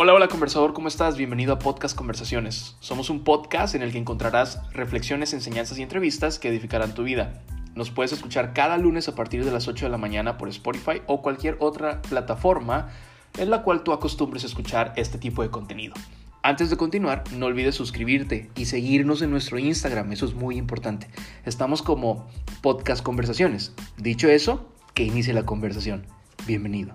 Hola, hola conversador, ¿cómo estás? Bienvenido a Podcast Conversaciones. Somos un podcast en el que encontrarás reflexiones, enseñanzas y entrevistas que edificarán tu vida. Nos puedes escuchar cada lunes a partir de las 8 de la mañana por Spotify o cualquier otra plataforma en la cual tú acostumbres a escuchar este tipo de contenido. Antes de continuar, no olvides suscribirte y seguirnos en nuestro Instagram, eso es muy importante. Estamos como Podcast Conversaciones. Dicho eso, que inicie la conversación. Bienvenido.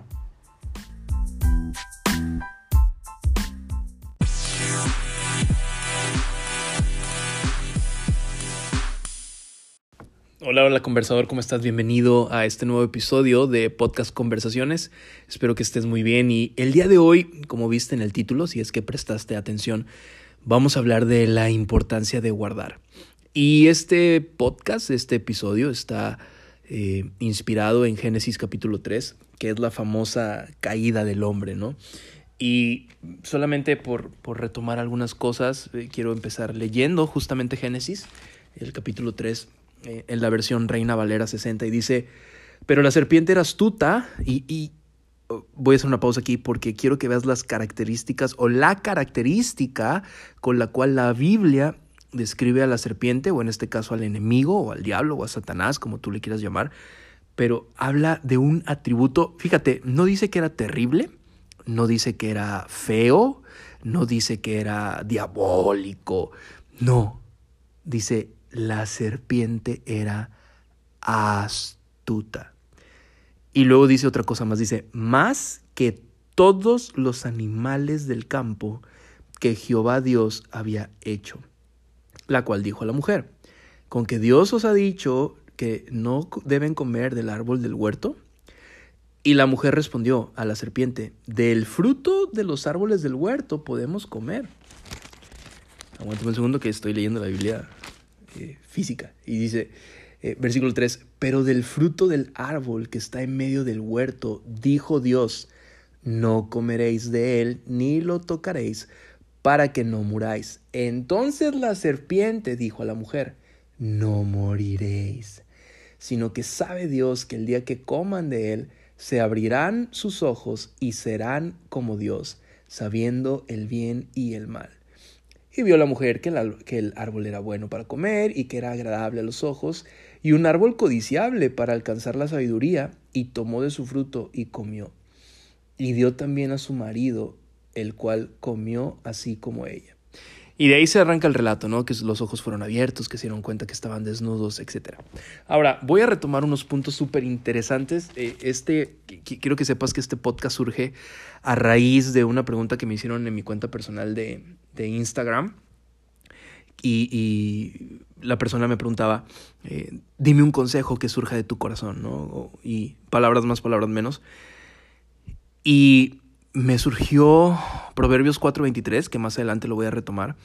Hola, hola conversador, ¿cómo estás? Bienvenido a este nuevo episodio de Podcast Conversaciones. Espero que estés muy bien y el día de hoy, como viste en el título, si es que prestaste atención, vamos a hablar de la importancia de guardar. Y este podcast, este episodio está eh, inspirado en Génesis capítulo 3, que es la famosa caída del hombre, ¿no? Y solamente por, por retomar algunas cosas, eh, quiero empezar leyendo justamente Génesis, el capítulo 3 eh, en la versión Reina Valera 60 y dice, pero la serpiente era astuta y, oh, voy a hacer una pausa aquí porque quiero que veas las características o la característica con la cual la Biblia describe a la serpiente o en este caso al enemigo o al diablo o a Satanás, como tú le quieras llamar, pero habla de un atributo, fíjate, no dice que era terrible, no dice que era feo, no dice que era diabólico, no, dice la serpiente era astuta. Y luego dice otra cosa más, dice, más que todos los animales del campo que Jehová Dios había hecho. La cual dijo a la mujer, con que Dios os ha dicho que no deben comer del árbol del huerto. Y la mujer respondió a la serpiente, del fruto de los árboles del huerto podemos comer. Aguántame un segundo que estoy leyendo la Biblia eh, física. Y dice, eh, versículo 3, pero del fruto del árbol que está en medio del huerto, dijo Dios, no comeréis de él, ni lo tocaréis, para que no muráis. Entonces la serpiente dijo a la mujer, no moriréis, sino que sabe Dios que el día que coman de él, se abrirán sus ojos y serán como Dios, sabiendo el bien y el mal. Y vio la mujer que el, árbol era bueno para comer y que era agradable a los ojos, y un árbol codiciable para alcanzar la sabiduría, y tomó de su fruto y comió. Y dio también a su marido, el cual comió así como ella. Y de ahí se arranca el relato, ¿no? Que los ojos fueron abiertos, que se dieron cuenta que estaban desnudos, etc. Ahora, voy a retomar unos puntos súper interesantes. Eh, este, quiero que sepas que este podcast surge a raíz de una pregunta que me hicieron en mi cuenta personal de, Instagram. Y, la persona me preguntaba, eh, dime un consejo que surja de tu corazón, ¿no? Y palabras más, palabras menos. Y me surgió Proverbios 4:23, que más adelante lo voy a retomar,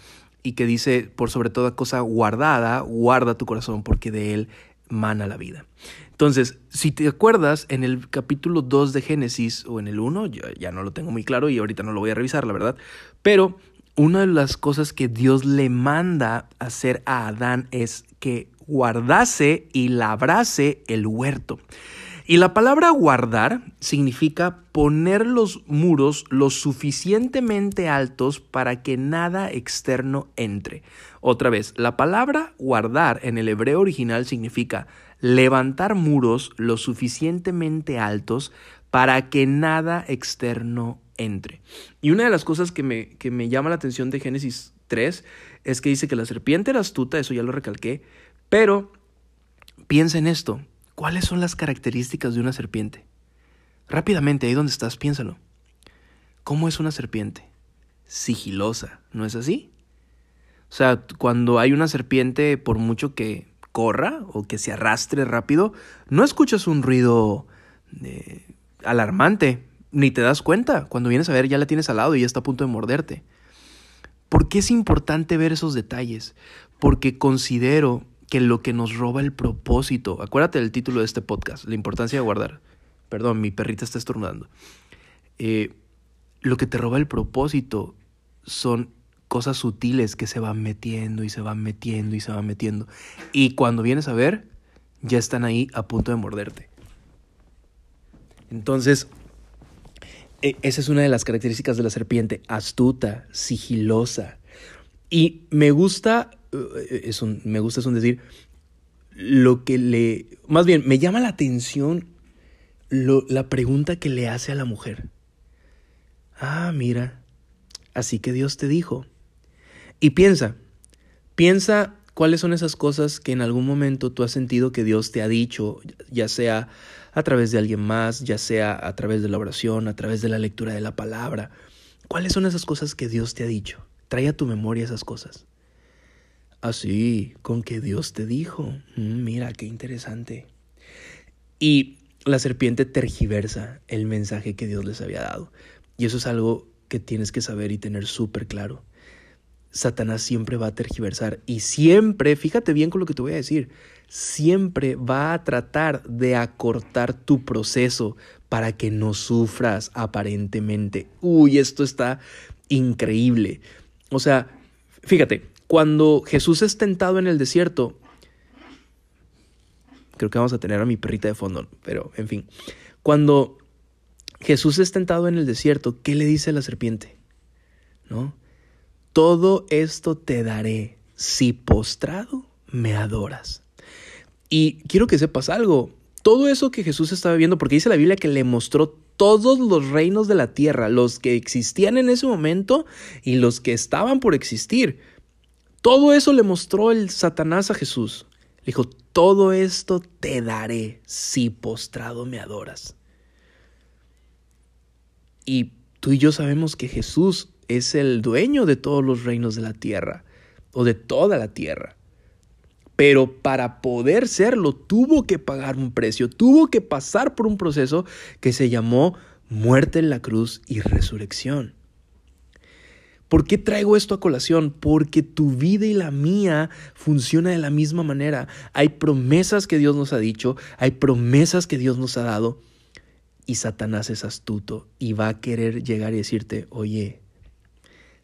y que dice, por sobre toda cosa guardada, guarda tu corazón, porque de él mana la vida. Entonces, si te acuerdas, en el capítulo 2 de Génesis, o en el 1, yo ya no lo tengo muy claro y ahorita no lo voy a revisar, la verdad, pero una de las cosas que Dios le manda hacer a Adán es que guardase y labrase el huerto. Y la palabra guardar significa poner los muros lo suficientemente altos para que nada externo entre. Otra vez, la palabra guardar en el hebreo original significa levantar muros lo suficientemente altos para que nada externo entre. Y una de las cosas que me, que me llama la atención de Génesis 3 es que dice que la serpiente era astuta, eso ya lo recalqué, pero piensa en esto, ¿Cuáles son las características de una serpiente? Rápidamente, ahí donde estás, piénsalo. ¿Cómo es una serpiente? Sigilosa, ¿no es así? O sea, cuando hay una serpiente, por mucho que corra o que se arrastre rápido, no escuchas un ruido eh, alarmante, ni te das cuenta. Cuando vienes a ver, ya la tienes al lado y ya está a punto de morderte. ¿Por qué es importante ver esos detalles? Porque considero que lo que nos roba el propósito, acuérdate del título de este podcast, la importancia de guardar. Perdón, mi perrita está estornudando. Eh, lo que te roba el propósito son cosas sutiles que se van metiendo y se van metiendo y se van metiendo. Y cuando vienes a ver, ya están ahí a punto de morderte. Entonces, E, esa es una de las características de la serpiente, astuta, sigilosa. Y me gusta, me gusta es un decir, lo que le, más bien, me llama la atención la pregunta que le hace a la mujer. Ah, mira, así que Dios te dijo. Y piensa, piensa cuáles son esas cosas que en algún momento tú has sentido que Dios te ha dicho, ya sea a través de alguien más, ya sea a través de la oración, a través de la lectura de la palabra. ¿Cuáles son esas cosas que Dios te ha dicho? Trae a tu memoria esas cosas. Así, ah, con que Dios te dijo. Mm, mira, qué interesante. Y la serpiente tergiversa el mensaje que Dios les había dado. Y eso es algo que tienes que saber y tener súper claro. Satanás siempre va a tergiversar y siempre, fíjate bien con lo que te voy a decir, siempre va a tratar de acortar tu proceso para que no sufras aparentemente. Uy, esto está increíble. O sea, fíjate, cuando Jesús es tentado en el desierto, creo que vamos a tener a mi perrita de fondo, pero en fin, cuando Jesús es tentado en el desierto, ¿qué le dice la serpiente? ¿No? Todo esto te daré si postrado me adoras. Y quiero que sepas algo. Todo eso que Jesús estaba viendo, porque dice la Biblia que le mostró todos los reinos de la tierra, los que existían en ese momento y los que estaban por existir. Todo eso le mostró el Satanás a Jesús. Le dijo, todo esto te daré si postrado me adoras. Y tú y yo sabemos que Jesús es el dueño de todos los reinos de la tierra o de toda la tierra. Pero para poder serlo tuvo que pagar un precio, tuvo que pasar por un proceso que se llamó muerte en la cruz y resurrección. ¿Por qué traigo esto a colación? Porque tu vida y la mía funciona de la misma manera. Hay promesas que Dios nos ha dicho, hay promesas que Dios nos ha dado. Y Satanás es astuto y va a querer llegar y decirte, oye,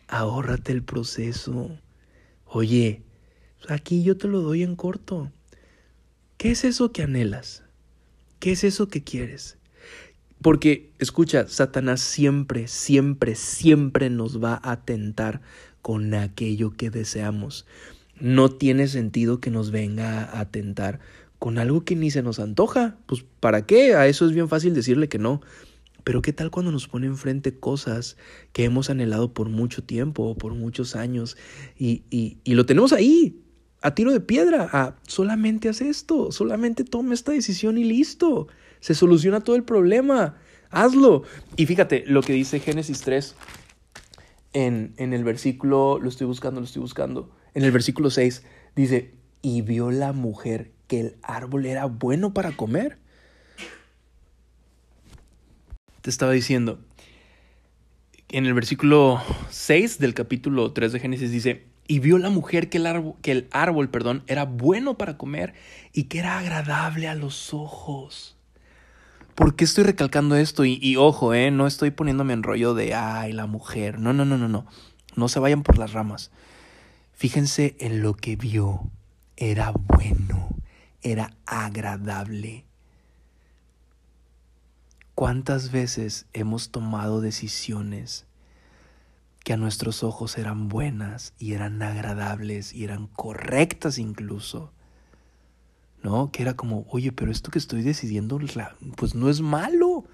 ahórrate el proceso. Oye, aquí yo te lo doy en corto. ¿Qué es eso que anhelas? ¿Qué es eso que quieres? Porque, escucha, Satanás siempre, siempre, siempre nos va a tentar con aquello que deseamos. No tiene sentido que nos venga a tentar con algo que ni se nos antoja. Pues, ¿para qué? A eso es bien fácil decirle que no. Pero ¿qué tal cuando nos pone enfrente cosas que hemos anhelado por mucho tiempo o por muchos años y, y, y lo tenemos ahí, a tiro de piedra? A, solamente haz esto, solamente toma esta decisión y listo. Se soluciona todo el problema. Hazlo. Y fíjate lo que dice Génesis 3 en, en el versículo, lo estoy buscando, lo estoy buscando. En el versículo 6 dice, y vio la mujer que el árbol era bueno para comer te estaba diciendo, en el versículo 6 del capítulo 3 de Génesis dice, y vio la mujer que el árbol, que el árbol perdón, era bueno para comer y que era agradable a los ojos. ¿Por qué estoy recalcando esto? Y, y, ojo, eh, no estoy poniéndome en rollo de, ay, la mujer. No, no, no, no, no. No se vayan por las ramas. Fíjense en lo que vio. Era bueno, era agradable. ¿Cuántas veces hemos tomado decisiones que a nuestros ojos eran buenas y eran agradables y eran correctas incluso? ¿No? Que era como, oye, pero esto que estoy decidiendo, pues no es malo.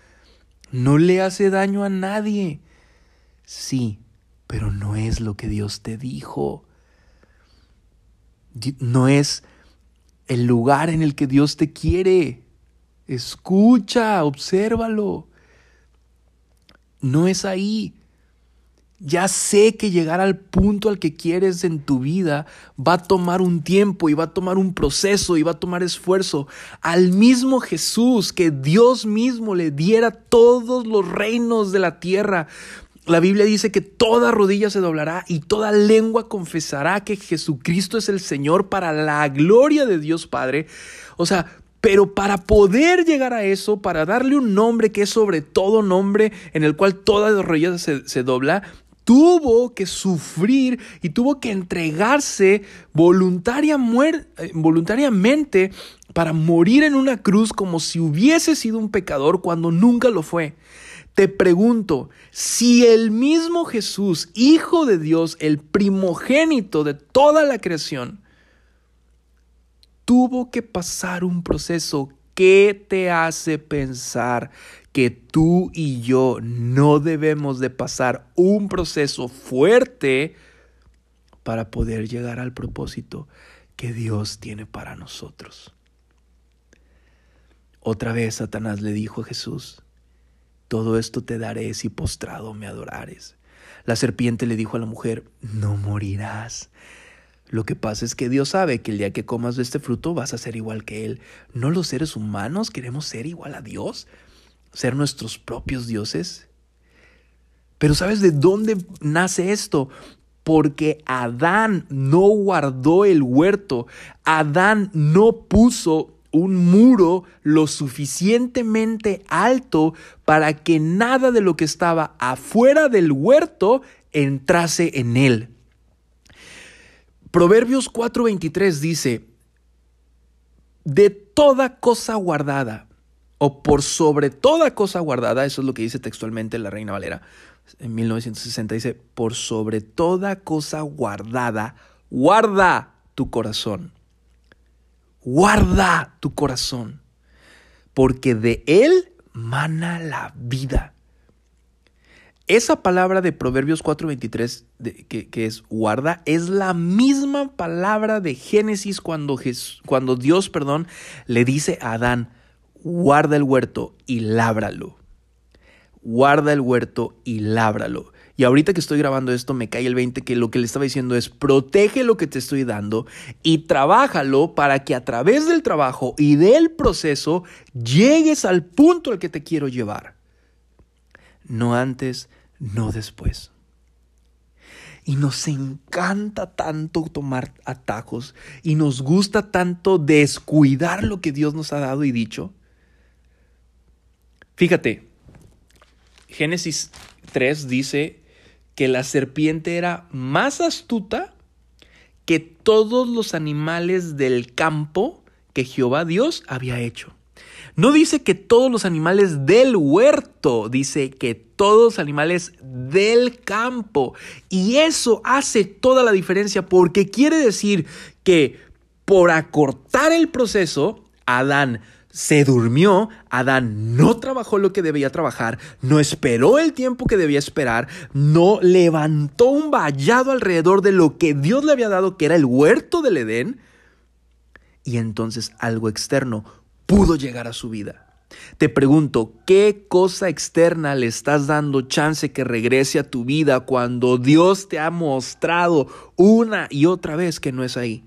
No le hace daño a nadie. Sí, pero no es lo que Dios te dijo. No es el lugar en el que Dios te quiere. Escucha, obsérvalo. No es ahí. Ya sé que llegar al punto al que quieres en tu vida va a tomar un tiempo y va a tomar un proceso y va a tomar esfuerzo. Al mismo Jesús, que Dios mismo le diera todos los reinos de la tierra. La Biblia dice que toda rodilla se doblará y toda lengua confesará que Jesucristo es el Señor para la gloria de Dios Padre. O sea, pero para poder llegar a eso, para darle un nombre que es sobre todo nombre, en el cual toda rodilla se, se dobla, tuvo que sufrir y tuvo que entregarse voluntaria eh, voluntariamente para morir en una cruz como si hubiese sido un pecador cuando nunca lo fue. Te pregunto, si el mismo Jesús, Hijo de Dios, el primogénito de toda la creación, tuvo que pasar un proceso, ¿qué te hace pensar que tú y yo no debemos de pasar un proceso fuerte para poder llegar al propósito que Dios tiene para nosotros? Otra vez Satanás le dijo a Jesús, todo esto te daré si postrado me adorares. La serpiente le dijo a la mujer, no morirás. Lo que pasa es que Dios sabe que el día que comas de este fruto vas a ser igual que Él. ¿No los seres humanos queremos ser igual a Dios? ¿Ser nuestros propios dioses? Pero ¿sabes de dónde nace esto? Porque Adán no guardó el huerto. Adán no puso un muro lo suficientemente alto para que nada de lo que estaba afuera del huerto entrase en él. Proverbios 4:23 dice, de toda cosa guardada, o por sobre toda cosa guardada, eso es lo que dice textualmente la Reina Valera, en 1960 dice, por sobre toda cosa guardada, guarda tu corazón guarda tu corazón, porque de él mana la vida. Esa palabra de Proverbios 4:23, que, es guarda, es la misma palabra de Génesis cuando, cuando Dios perdón, le dice a Adán, guarda el huerto y lábralo. Guarda el huerto y lábralo. Y ahorita que estoy grabando esto me cae el 20 que lo que le estaba diciendo es protege lo que te estoy dando y trabájalo para que a través del trabajo y del proceso llegues al punto al que te quiero llevar. No antes, no después. Y nos encanta tanto tomar atajos y nos gusta tanto descuidar lo que Dios nos ha dado y dicho. Fíjate, Génesis 3 dice que la serpiente era más astuta que todos los animales del campo que Jehová Dios había hecho. No dice que todos los animales del huerto, dice que todos los animales del campo. Y eso hace toda la diferencia porque quiere decir que por acortar el proceso, Adán se durmió, Adán no trabajó lo que debía trabajar, no esperó el tiempo que debía esperar, no levantó un vallado alrededor de lo que Dios le había dado, que era el huerto del Edén, y entonces algo externo pudo llegar a su vida. Te pregunto, ¿qué cosa externa le estás dando chance que regrese a tu vida cuando Dios te ha mostrado una y otra vez que no es ahí?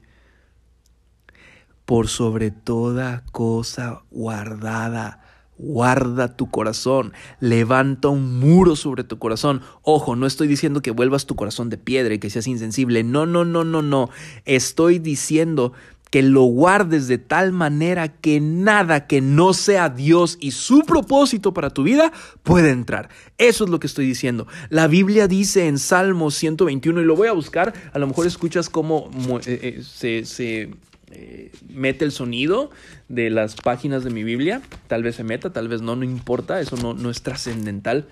Por sobre toda cosa guardada. Guarda tu corazón, levanta un muro sobre tu corazón. Ojo, no estoy diciendo que vuelvas tu corazón de piedra y que seas insensible. No, no, no, no, no. Estoy diciendo que lo guardes de tal manera que nada que no sea Dios y su propósito para tu vida puede entrar. Eso es lo que estoy diciendo. La Biblia dice en Salmo 121, y lo voy a buscar, a lo mejor escuchas cómo eh, eh, se, se eh, mete el sonido de las páginas de mi Biblia. Tal vez se meta, tal vez no, no importa, eso no, no es trascendental.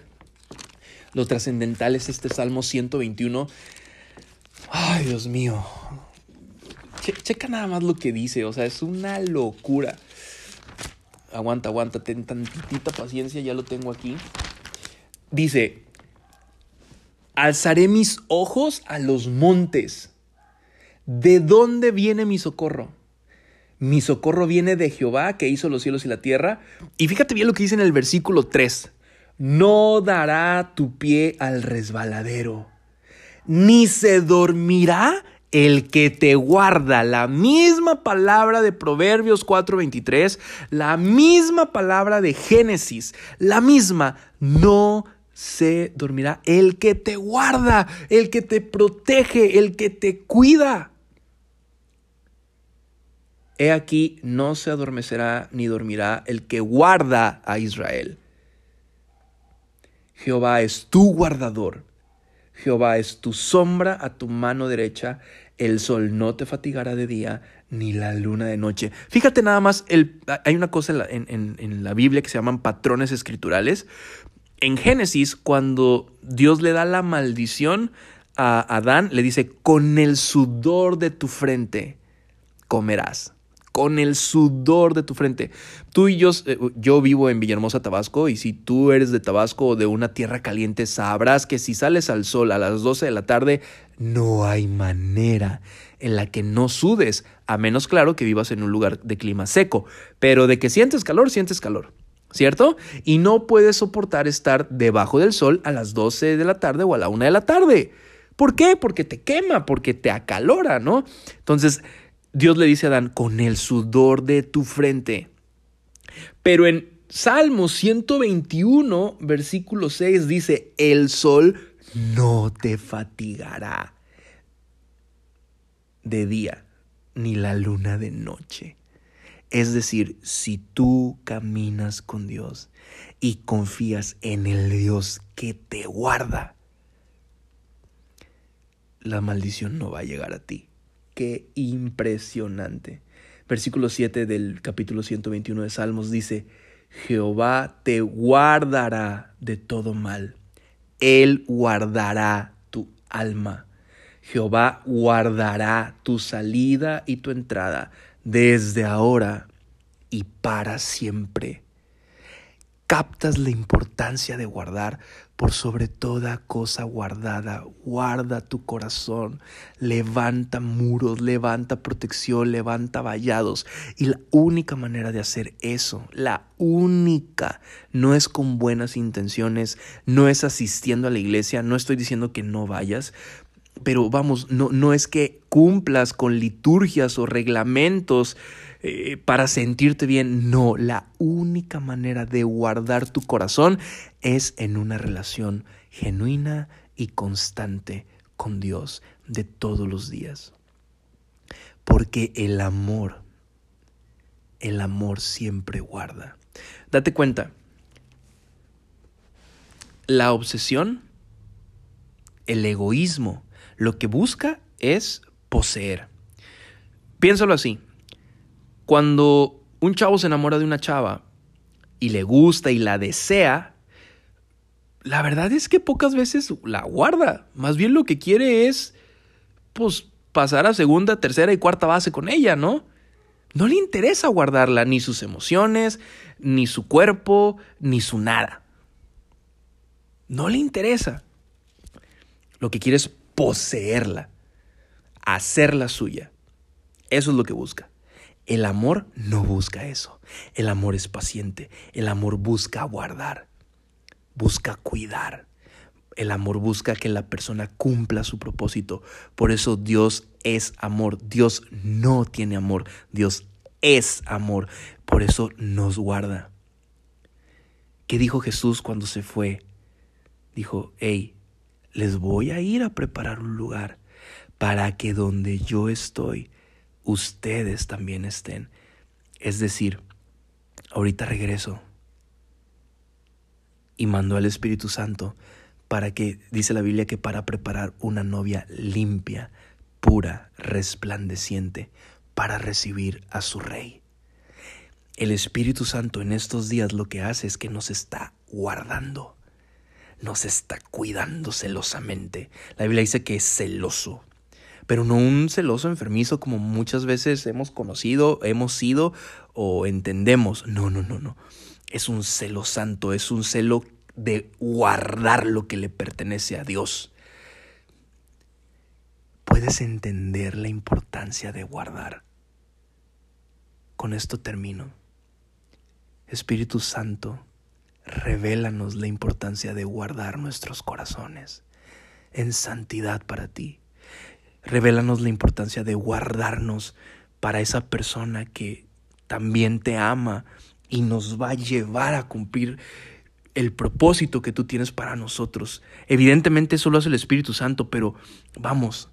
Lo trascendental es este Salmo 121. Ay, Dios mío. checa nada más lo que dice, o sea, es una locura. Aguanta, aguanta, ten tantita paciencia, ya lo tengo aquí. Dice, alzaré mis ojos a los montes. ¿De dónde viene mi socorro? Mi socorro viene de Jehová que hizo los cielos y la tierra. Y fíjate bien lo que dice en el versículo 3. No dará tu pie al resbaladero, ni se dormirá el que te guarda. La misma palabra de Proverbios 4:23, la misma palabra de Génesis, la misma. No se dormirá el que te guarda, el que te protege, el que te cuida. He aquí, no se adormecerá ni dormirá el que guarda a Israel. Jehová es tu guardador. Jehová es tu sombra a tu mano derecha. El sol no te fatigará de día, ni la luna de noche. Fíjate nada más, hay una cosa en la, en la Biblia que se llaman patrones escriturales. En Génesis, cuando Dios le da la maldición a Adán, le dice, con el sudor de tu frente comerás con el sudor de tu frente. Tú y yo, eh, yo vivo en Villahermosa, Tabasco, y si tú eres de Tabasco o de una tierra caliente, sabrás que si sales al sol a las 12 de la tarde, no hay manera en la que no sudes, a menos claro que vivas en un lugar de clima seco, pero de que sientes calor, sientes calor. ¿Cierto? Y no puedes soportar estar debajo del sol a las 12 de la tarde o a la 1 de la tarde. ¿Por qué? Porque te quema, porque te acalora, ¿no? Entonces, Dios le dice a Adán, con el sudor de tu frente. Pero en Salmo 121, versículo 6 dice, el sol no te fatigará de día, ni la luna de noche. Es decir, si tú caminas con Dios y confías en el Dios que te guarda, la maldición no va a llegar a ti. Qué impresionante. Versículo 7 del capítulo 121 de Salmos dice, Jehová te guardará de todo mal. Él guardará tu alma. Jehová guardará tu salida y tu entrada desde ahora y para siempre captas la importancia de guardar por sobre toda cosa guardada. Guarda tu corazón, levanta muros, levanta protección, levanta vallados. Y la única manera de hacer eso, la única, no es con buenas intenciones, no es asistiendo a la iglesia, no estoy diciendo que no vayas, pero vamos, no, no es que cumplas con liturgias o reglamentos eh, para sentirte bien. No, la única manera de guardar tu corazón es en una relación genuina y constante con Dios de todos los días. Porque el amor, el amor siempre guarda. Date cuenta, la obsesión, el egoísmo, lo que busca es poseer. Piénsalo así, cuando un chavo se enamora de una chava y le gusta y la desea, la verdad es que pocas veces la guarda. Más bien lo que quiere es, pues, pasar a segunda, tercera y cuarta base con ella, ¿no? No le interesa guardarla, ni sus emociones, ni su cuerpo, ni su nada. No le interesa. Lo que quiere es poseerla, hacerla suya. Eso es lo que busca. El amor no busca eso. El amor es paciente. El amor busca guardar. Busca cuidar. El amor busca que la persona cumpla su propósito. Por eso Dios es amor. Dios no tiene amor. Dios es amor. Por eso nos guarda. ¿Qué dijo Jesús cuando se fue? Dijo, hey, les voy a ir a preparar un lugar para que donde yo estoy, ustedes también estén. Es decir, ahorita regreso y mando al Espíritu Santo para que, dice la Biblia, que para preparar una novia limpia, pura, resplandeciente, para recibir a su Rey. El Espíritu Santo en estos días lo que hace es que nos está guardando, nos está cuidando celosamente. La Biblia dice que es celoso pero no un celoso enfermizo como muchas veces hemos conocido, hemos sido o entendemos. No, no, no, no. Es un celo santo, es un celo de guardar lo que le pertenece a Dios. Puedes entender la importancia de guardar. Con esto termino. Espíritu Santo, revélanos la importancia de guardar nuestros corazones en santidad para ti Revélanos la importancia de guardarnos para esa persona que también te ama y nos va a llevar a cumplir el propósito que tú tienes para nosotros. Evidentemente eso lo hace el Espíritu Santo, pero vamos,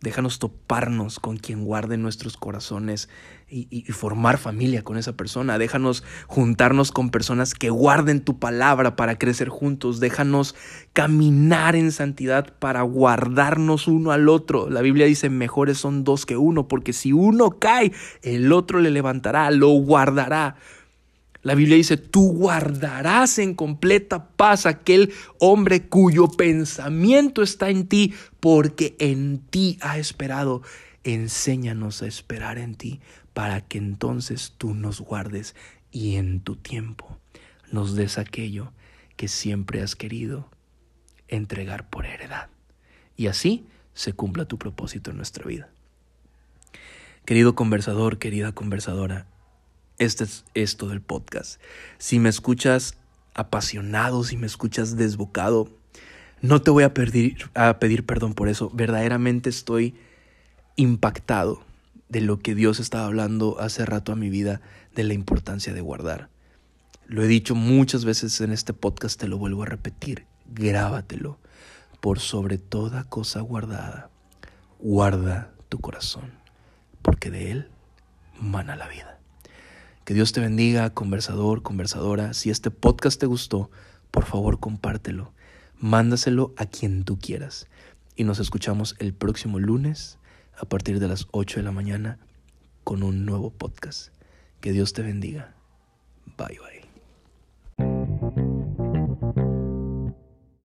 Déjanos toparnos con quien guarde nuestros corazones y, formar familia con esa persona. Déjanos juntarnos con personas que guarden tu palabra para crecer juntos. Déjanos caminar en santidad para guardarnos uno al otro. La Biblia dice, mejores son dos que uno, porque si uno cae, el otro le levantará, lo guardará. La Biblia dice, tú guardarás en completa paz aquel hombre cuyo pensamiento está en ti, porque en ti ha esperado. Enséñanos a esperar en ti, para que entonces tú nos guardes y en tu tiempo nos des aquello que siempre has querido entregar por heredad. Y así se cumpla tu propósito en nuestra vida. Querido conversador, querida conversadora, este es esto del podcast. Si me escuchas apasionado, si me escuchas desbocado, no te voy a pedir, a pedir perdón por eso. Verdaderamente estoy impactado de lo que Dios estaba hablando hace rato a mi vida, de la importancia de guardar. Lo he dicho muchas veces en este podcast, te lo vuelvo a repetir, grábatelo. Por sobre toda cosa guardada, guarda tu corazón, porque de él mana la vida. Que Dios te bendiga, conversador, conversadora. Si este podcast te gustó, por favor compártelo. Mándaselo a quien tú quieras. Y nos escuchamos el próximo lunes a partir de las 8 de la mañana con un nuevo podcast. Que Dios te bendiga. Bye bye.